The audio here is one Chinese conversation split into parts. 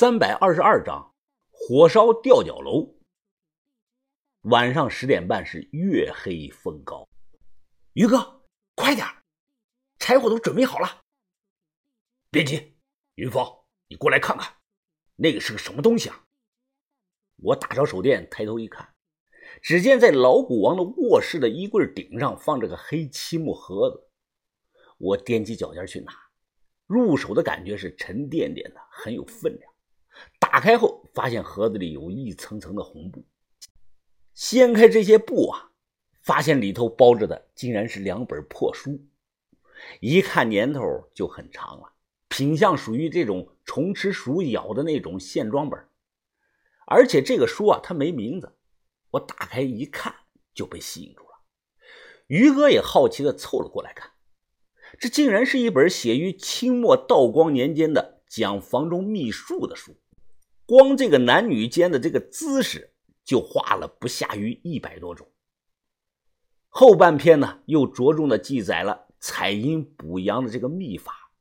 三百二十二章，火烧吊脚楼。晚上十点半是月黑风高，于哥，快点柴火都准备好了。别急，云峰，你过来看看，那个是个什么东西啊？我打着手电，抬头一看，只见在老古王的卧室的衣柜顶上放着个黑漆木盒子。我踮起脚尖去拿，入手的感觉是沉甸甸的，很有分量。打开后，发现盒子里有一层层的红布。掀开这些布啊，发现里头包着的竟然是两本破书，一看年头就很长了，品相属于这种虫吃鼠咬的那种线装本。而且这个书啊，它没名字。我打开一看，就被吸引住了。于哥也好奇的凑了过来看，这竟然是一本写于清末道光年间的讲房中秘术的书。光这个男女间的这个姿势就画了不下于一百多种。后半篇呢，又着重的记载了采阴补阳的这个秘法，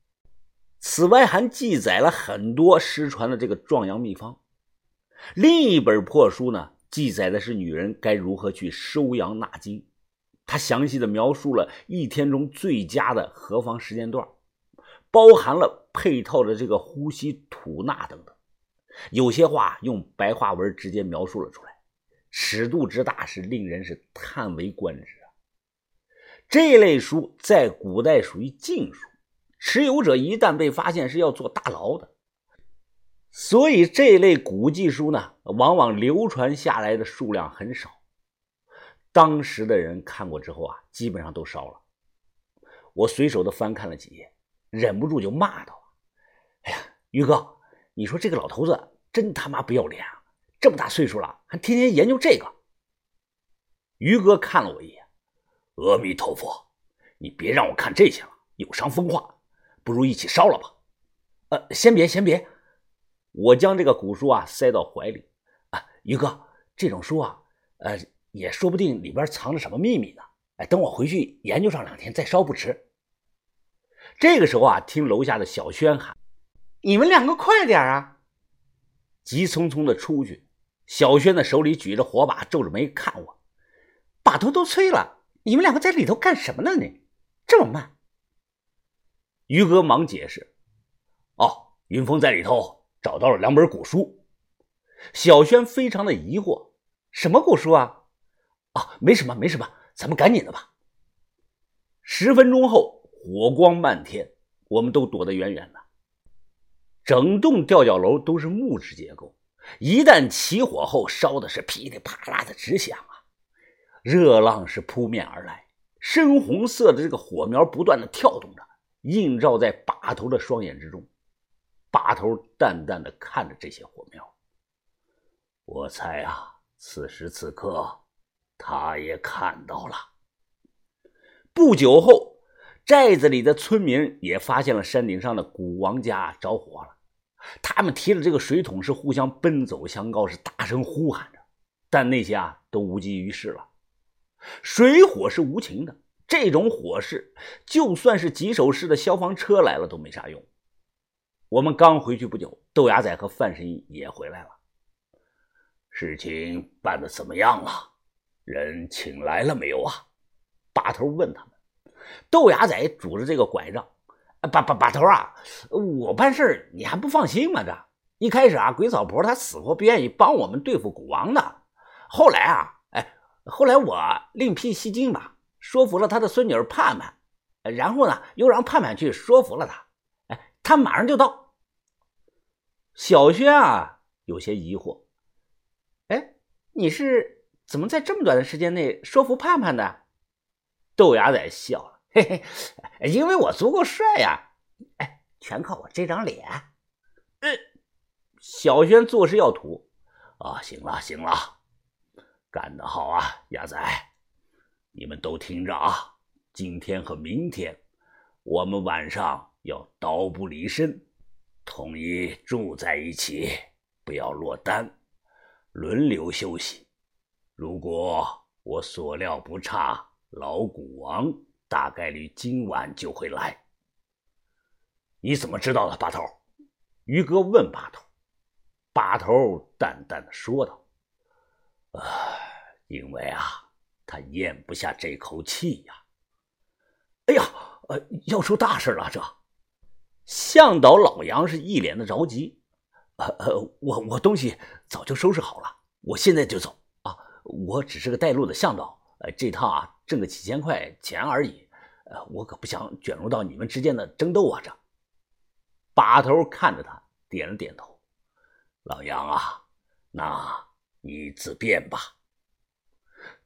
此外还记载了很多失传的这个壮阳秘方。另一本破书呢，记载的是女人该如何去收阳纳精，它详细的描述了一天中最佳的何方时间段，包含了配套的这个呼吸吐纳等等。有些话用白话文直接描述了出来，尺度之大是令人是叹为观止啊！这类书在古代属于禁书，持有者一旦被发现是要坐大牢的。所以这类古籍书呢，往往流传下来的数量很少。当时的人看过之后啊，基本上都烧了。我随手的翻看了几页，忍不住就骂道：“哎呀，于哥！”你说这个老头子真他妈不要脸啊！这么大岁数了，还天天研究这个。于哥看了我一眼，阿弥陀佛，你别让我看这些了，有伤风化，不如一起烧了吧。呃，先别，先别。我将这个古书啊塞到怀里。啊，于哥，这种书啊，呃，也说不定里边藏着什么秘密呢。哎，等我回去研究上两天再烧不迟。这个时候啊，听楼下的小轩喊。你们两个快点啊！急匆匆的出去，小轩的手里举着火把，皱着眉看我。把头都吹了，你们两个在里头干什么呢？你这么慢。于哥忙解释：“哦，云峰在里头找到了两本古书。”小轩非常的疑惑：“什么古书啊？”“啊，没什么，没什么，咱们赶紧的吧。”十分钟后，火光漫天，我们都躲得远远的。整栋吊脚楼都是木质结构，一旦起火后，烧的是噼里啪啦的直响啊！热浪是扑面而来，深红色的这个火苗不断的跳动着，映照在把头的双眼之中。把头淡淡的看着这些火苗，我猜啊，此时此刻，他也看到了。不久后，寨子里的村民也发现了山顶上的古王家着火了。他们提着这个水桶，是互相奔走相告，是大声呼喊着，但那些啊都无济于事了。水火是无情的，这种火势，就算是几手式的消防车来了都没啥用。我们刚回去不久，豆芽仔和范神医也回来了。事情办得怎么样了？人请来了没有啊？把头问他们。豆芽仔拄着这个拐杖。把把把头啊！我办事你还不放心吗？这一开始啊，鬼草婆她死活不愿意帮我们对付古王的。后来啊，哎，后来我另辟蹊径吧，说服了他的孙女盼盼，然后呢，又让盼盼去说服了他。哎，他马上就到。小轩啊，有些疑惑。哎，你是怎么在这么短的时间内说服盼盼的？豆芽仔笑了。嘿嘿，因为我足够帅呀！哎，全靠我这张脸。嗯，小轩做事要土啊！行了行了，干得好啊，鸭仔！你们都听着啊，今天和明天，我们晚上要刀不离身，统一住在一起，不要落单，轮流休息。如果我所料不差，老古王。大概率今晚就会来。你怎么知道的，把头？于哥问把头。把头淡淡的说道：“啊，因为啊，他咽不下这口气呀。”哎呀，呃，要出大事了！这向导老杨是一脸的着急。呃呃，我我东西早就收拾好了，我现在就走啊！我只是个带路的向导，呃，这趟啊挣个几千块钱而已，呃，我可不想卷入到你们之间的争斗啊！这把头看着他，点了点头。老杨啊，那你自便吧。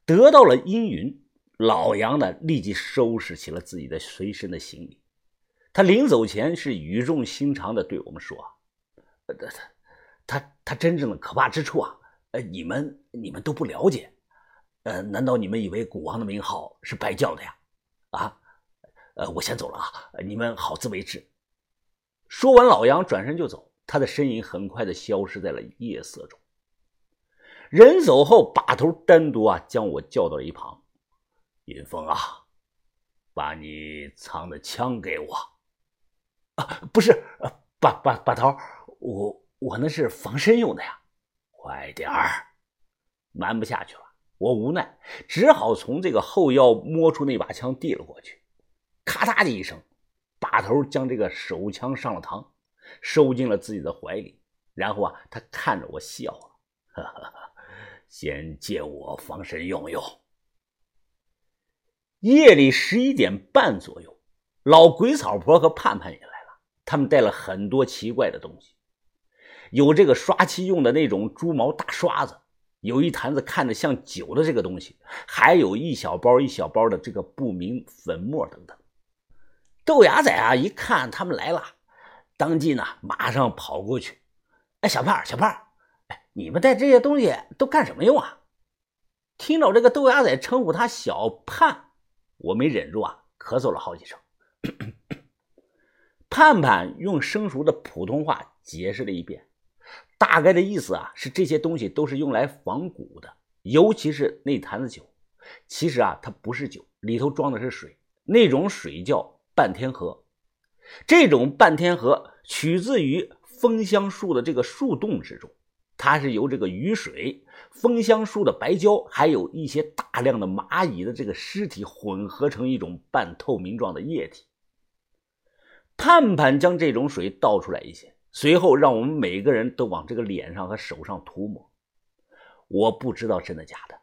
得到了阴云，老杨呢立即收拾起了自己的随身的行李。他临走前是语重心长的对我们说。呃，他他他真正的可怕之处啊，呃，你们你们都不了解，呃，难道你们以为古王的名号是白叫的呀？啊，呃，我先走了啊，你们好自为之。说完，老杨转身就走，他的身影很快的消失在了夜色中。人走后，把头单独啊将我叫到了一旁，云峰啊，把你藏的枪给我。啊，不是，把把把头。我我那是防身用的呀，快点儿！瞒不下去了，我无奈，只好从这个后腰摸出那把枪递了过去。咔嗒的一声，把头将这个手枪上了膛，收进了自己的怀里。然后啊，他看着我笑了，哈哈，先借我防身用用。夜里十一点半左右，老鬼草婆和盼盼也来了，他们带了很多奇怪的东西。有这个刷漆用的那种猪毛大刷子，有一坛子看着像酒的这个东西，还有一小包一小包的这个不明粉末等等。豆芽仔啊，一看他们来了，当即呢马上跑过去：“哎，小胖，小胖，哎，你们带这些东西都干什么用啊？”听到这个豆芽仔称呼他小盼，我没忍住啊，咳嗽了好几声。盼盼用生熟的普通话解释了一遍。大概的意思啊，是这些东西都是用来仿古的，尤其是那坛子酒。其实啊，它不是酒，里头装的是水，那种水叫半天河。这种半天河取自于枫香树的这个树洞之中，它是由这个雨水、枫香树的白胶，还有一些大量的蚂蚁的这个尸体混合成一种半透明状的液体。盼盼将这种水倒出来一些。随后，让我们每个人都往这个脸上和手上涂抹。我不知道真的假的。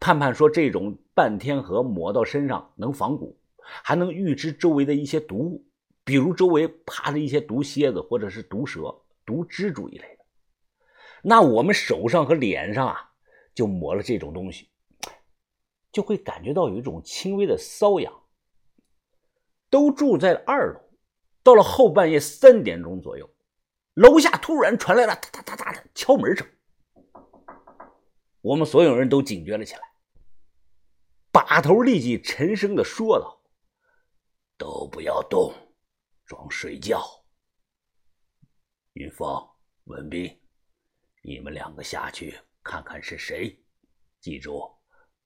盼盼说，这种半天河抹到身上能防蛊，还能预知周围的一些毒物，比如周围爬着一些毒蝎子，或者是毒蛇、毒蜘蛛一类的。那我们手上和脸上啊，就抹了这种东西，就会感觉到有一种轻微的瘙痒。都住在二楼，到了后半夜三点钟左右。楼下突然传来了哒哒哒哒的敲门声，我们所有人都警觉了起来。把头立即沉声的说道：“都不要动，装睡觉。”云峰、文斌，你们两个下去看看是谁，记住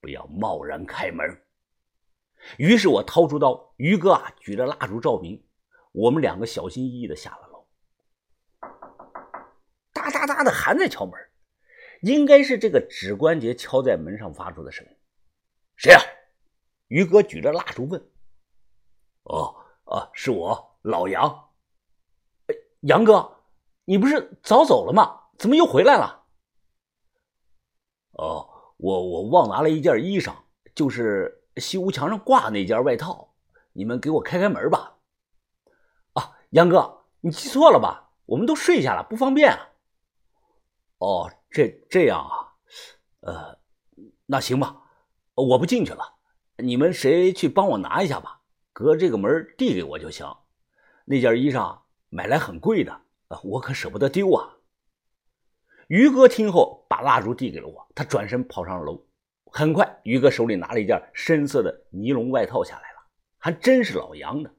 不要贸然开门。于是我掏出刀，于哥啊举着蜡烛照明，我们两个小心翼翼的下了楼。哒哒的还在敲门，应该是这个指关节敲在门上发出的声音。谁呀？于哥举着蜡烛问。哦，啊，是我老杨。哎，杨哥，你不是早走了吗？怎么又回来了？哦，我我忘拿了一件衣裳，就是西屋墙上挂那件外套。你们给我开开门吧。啊，杨哥，你记错了吧？我们都睡下了，不方便啊。哦，这这样啊，呃，那行吧，我不进去了，你们谁去帮我拿一下吧，隔这个门递给我就行。那件衣裳买来很贵的，我可舍不得丢啊。于哥听后，把蜡烛递给了我，他转身跑上了楼。很快，于哥手里拿了一件深色的尼龙外套下来了，还真是老杨的。